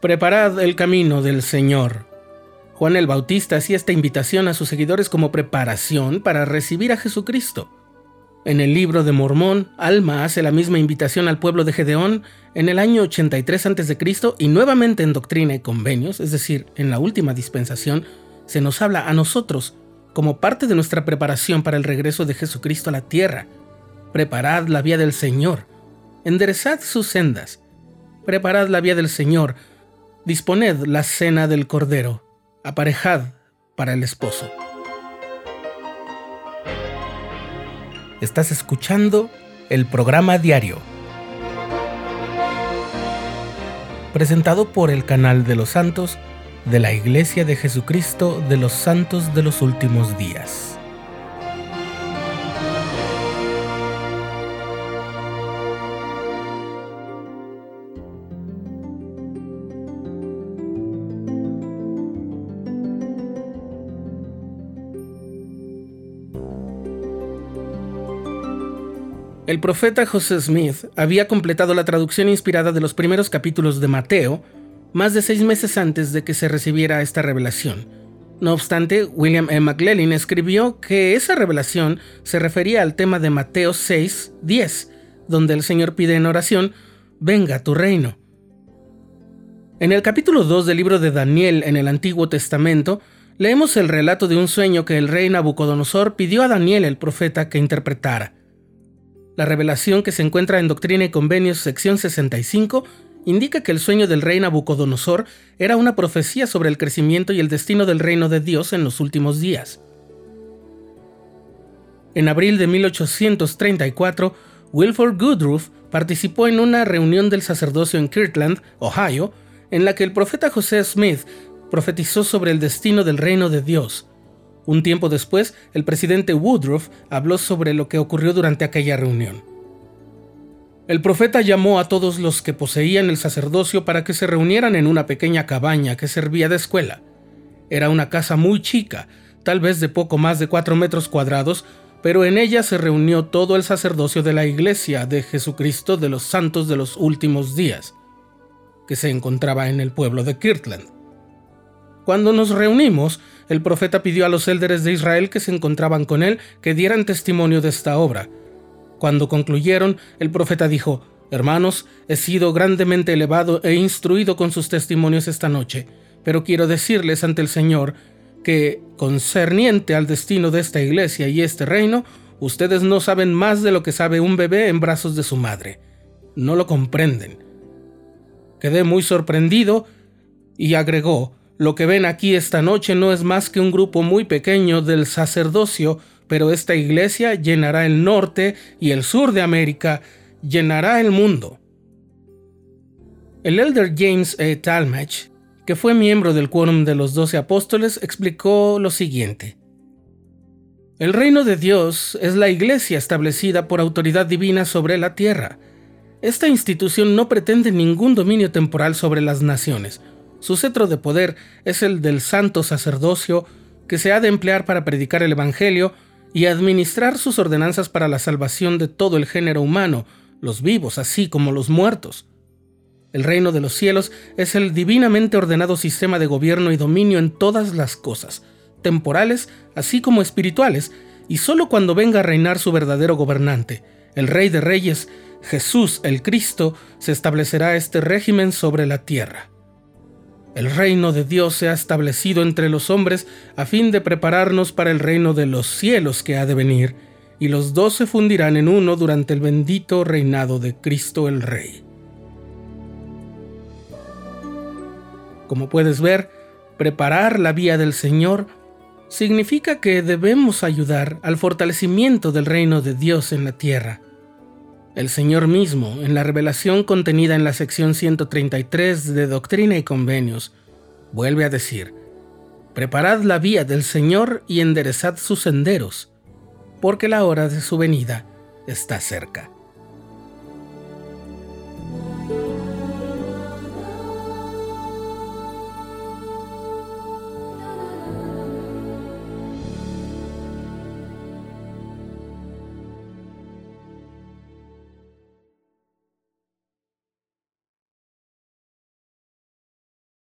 Preparad el camino del Señor. Juan el Bautista hacía esta invitación a sus seguidores como preparación para recibir a Jesucristo. En el libro de Mormón, Alma hace la misma invitación al pueblo de Gedeón en el año 83 a.C. y nuevamente en Doctrina y Convenios, es decir, en la última dispensación, se nos habla a nosotros como parte de nuestra preparación para el regreso de Jesucristo a la tierra. Preparad la vía del Señor, enderezad sus sendas, preparad la vía del Señor, disponed la cena del Cordero, aparejad para el esposo. Estás escuchando el programa diario, presentado por el canal de los santos de la Iglesia de Jesucristo de los Santos de los Últimos Días. El profeta José Smith había completado la traducción inspirada de los primeros capítulos de Mateo más de seis meses antes de que se recibiera esta revelación. No obstante, William M. McLellan escribió que esa revelación se refería al tema de Mateo 6, 10, donde el Señor pide en oración, venga tu reino. En el capítulo 2 del libro de Daniel en el Antiguo Testamento, leemos el relato de un sueño que el rey Nabucodonosor pidió a Daniel el profeta que interpretara. La revelación que se encuentra en Doctrina y Convenios, sección 65, indica que el sueño del rey Nabucodonosor era una profecía sobre el crecimiento y el destino del reino de Dios en los últimos días. En abril de 1834, Wilford Goodruff participó en una reunión del sacerdocio en Kirtland, Ohio, en la que el profeta José Smith profetizó sobre el destino del reino de Dios. Un tiempo después, el presidente Woodruff habló sobre lo que ocurrió durante aquella reunión. El profeta llamó a todos los que poseían el sacerdocio para que se reunieran en una pequeña cabaña que servía de escuela. Era una casa muy chica, tal vez de poco más de cuatro metros cuadrados, pero en ella se reunió todo el sacerdocio de la Iglesia de Jesucristo de los Santos de los Últimos Días, que se encontraba en el pueblo de Kirtland. Cuando nos reunimos, el profeta pidió a los élderes de Israel que se encontraban con él que dieran testimonio de esta obra. Cuando concluyeron, el profeta dijo, Hermanos, he sido grandemente elevado e instruido con sus testimonios esta noche, pero quiero decirles ante el Señor que, concerniente al destino de esta iglesia y este reino, ustedes no saben más de lo que sabe un bebé en brazos de su madre. No lo comprenden. Quedé muy sorprendido y agregó, lo que ven aquí esta noche no es más que un grupo muy pequeño del sacerdocio, pero esta iglesia llenará el norte y el sur de América, llenará el mundo. El elder James E. Talmage, que fue miembro del quórum de los doce apóstoles, explicó lo siguiente. El reino de Dios es la iglesia establecida por autoridad divina sobre la tierra. Esta institución no pretende ningún dominio temporal sobre las naciones, su cetro de poder es el del santo sacerdocio que se ha de emplear para predicar el Evangelio y administrar sus ordenanzas para la salvación de todo el género humano, los vivos así como los muertos. El reino de los cielos es el divinamente ordenado sistema de gobierno y dominio en todas las cosas, temporales así como espirituales, y sólo cuando venga a reinar su verdadero gobernante, el Rey de Reyes, Jesús el Cristo, se establecerá este régimen sobre la tierra. El reino de Dios se ha establecido entre los hombres a fin de prepararnos para el reino de los cielos que ha de venir, y los dos se fundirán en uno durante el bendito reinado de Cristo el Rey. Como puedes ver, preparar la vía del Señor significa que debemos ayudar al fortalecimiento del reino de Dios en la tierra el Señor mismo, en la revelación contenida en la sección 133 de Doctrina y Convenios, vuelve a decir, Preparad la vía del Señor y enderezad sus senderos, porque la hora de su venida está cerca.